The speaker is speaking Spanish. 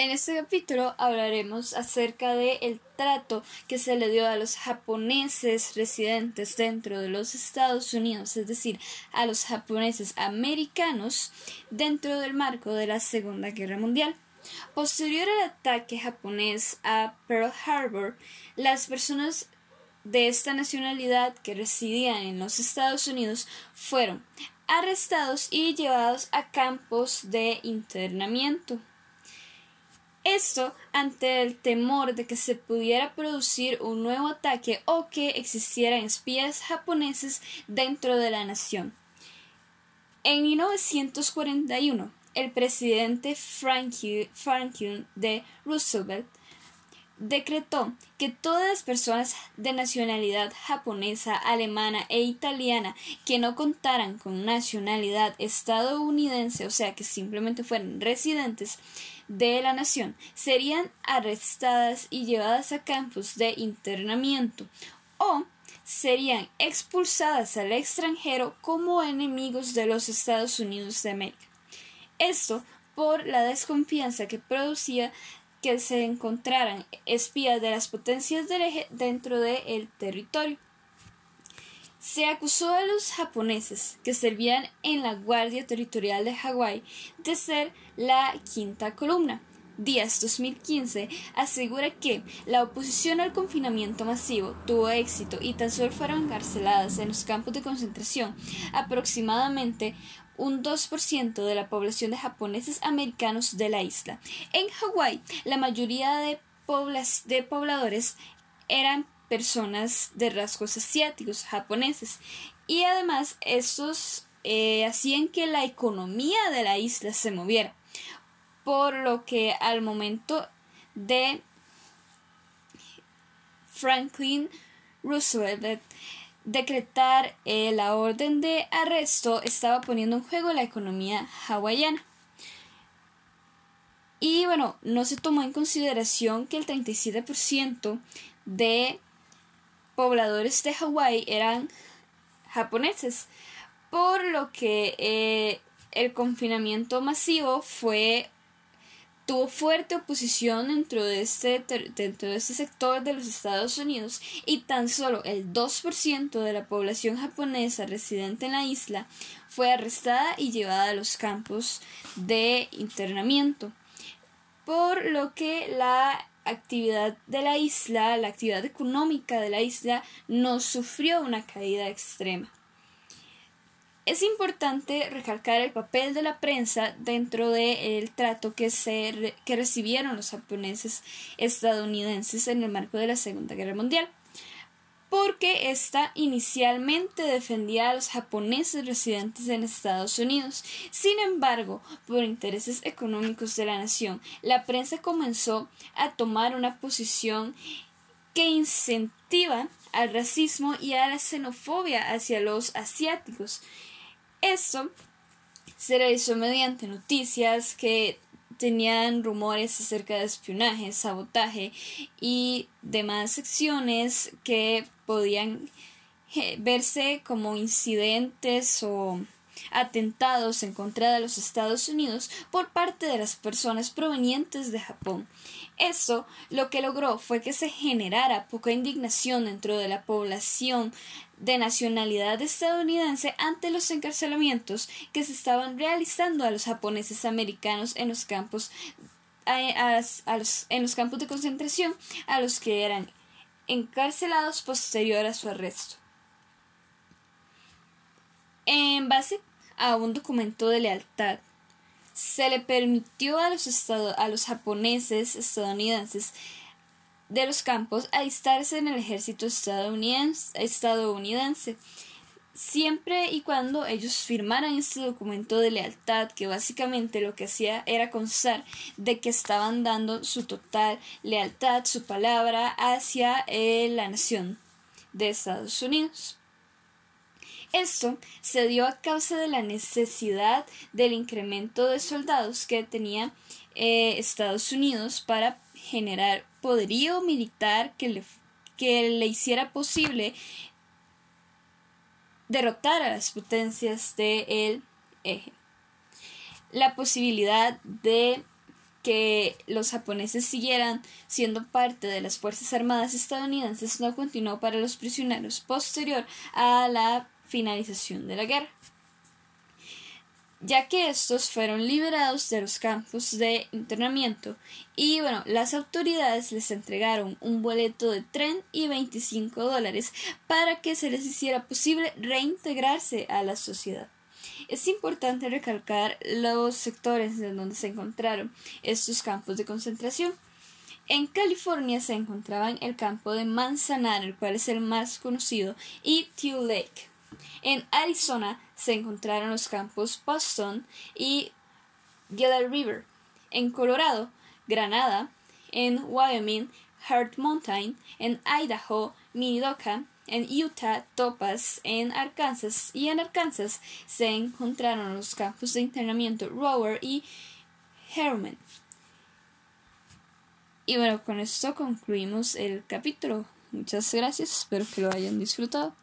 En este capítulo hablaremos acerca del el trato que se le dio a los japoneses residentes dentro de los Estados Unidos, es decir, a los japoneses americanos dentro del marco de la Segunda Guerra Mundial. Posterior al ataque japonés a Pearl Harbor, las personas de esta nacionalidad que residían en los Estados Unidos fueron arrestados y llevados a campos de internamiento. Esto ante el temor de que se pudiera producir un nuevo ataque o que existieran espías japoneses dentro de la nación. En 1941, el presidente Franklin D. Roosevelt decretó que todas las personas de nacionalidad japonesa, alemana e italiana que no contaran con nacionalidad estadounidense, o sea que simplemente fueran residentes de la nación serían arrestadas y llevadas a campos de internamiento o serían expulsadas al extranjero como enemigos de los Estados Unidos de América. Esto por la desconfianza que producía que se encontraran espías de las potencias del eje dentro del territorio. Se acusó a los japoneses que servían en la Guardia Territorial de Hawái de ser la quinta columna. Díaz 2015 asegura que la oposición al confinamiento masivo tuvo éxito y tan solo fueron encarceladas en los campos de concentración aproximadamente un 2% de la población de japoneses americanos de la isla. En Hawái, la mayoría de, de pobladores eran personas de rasgos asiáticos, japoneses, y además estos eh, hacían que la economía de la isla se moviera, por lo que al momento de Franklin Roosevelt decretar eh, la orden de arresto estaba poniendo en juego la economía hawaiana. Y bueno, no se tomó en consideración que el 37% de pobladores de Hawái eran japoneses, por lo que eh, el confinamiento masivo fue tuvo fuerte oposición dentro de, este, dentro de este sector de los Estados Unidos y tan solo el 2% de la población japonesa residente en la isla fue arrestada y llevada a los campos de internamiento, por lo que la actividad de la isla, la actividad económica de la isla, no sufrió una caída extrema. Es importante recalcar el papel de la prensa dentro del trato que, se, que recibieron los japoneses estadounidenses en el marco de la Segunda Guerra Mundial porque ésta inicialmente defendía a los japoneses residentes en Estados Unidos. Sin embargo, por intereses económicos de la nación, la prensa comenzó a tomar una posición que incentiva al racismo y a la xenofobia hacia los asiáticos. Esto se realizó mediante noticias que tenían rumores acerca de espionaje, sabotaje y demás secciones que podían eh, verse como incidentes o atentados en contra de los Estados Unidos por parte de las personas provenientes de Japón. Esto lo que logró fue que se generara poca indignación dentro de la población de nacionalidad estadounidense ante los encarcelamientos que se estaban realizando a los japoneses americanos en los campos en los campos de concentración a los que eran encarcelados posterior a su arresto. En base a un documento de lealtad, se le permitió a los, a los japoneses estadounidenses de los campos alistarse en el ejército estadounidense, estadounidense siempre y cuando ellos firmaran este documento de lealtad que básicamente lo que hacía era constar de que estaban dando su total lealtad, su palabra hacia eh, la nación de Estados Unidos. Esto se dio a causa de la necesidad del incremento de soldados que tenía eh, Estados Unidos para generar poderío militar que le, que le hiciera posible derrotar a las potencias del eje. La posibilidad de que los japoneses siguieran siendo parte de las Fuerzas Armadas estadounidenses no continuó para los prisioneros posterior a la finalización de la guerra ya que estos fueron liberados de los campos de internamiento y bueno, las autoridades les entregaron un boleto de tren y 25 dólares para que se les hiciera posible reintegrarse a la sociedad. Es importante recalcar los sectores en donde se encontraron estos campos de concentración. En California se encontraban el campo de Manzanar, el cual es el más conocido, y Teal Lake. En Arizona se encontraron los campos Boston y Gila River. En Colorado, Granada. En Wyoming, Heart Mountain. En Idaho, Minidoka en Utah, Topaz, en Arkansas y en Arkansas se encontraron los campos de internamiento Rower y Herman. Y bueno, con esto concluimos el capítulo. Muchas gracias, espero que lo hayan disfrutado.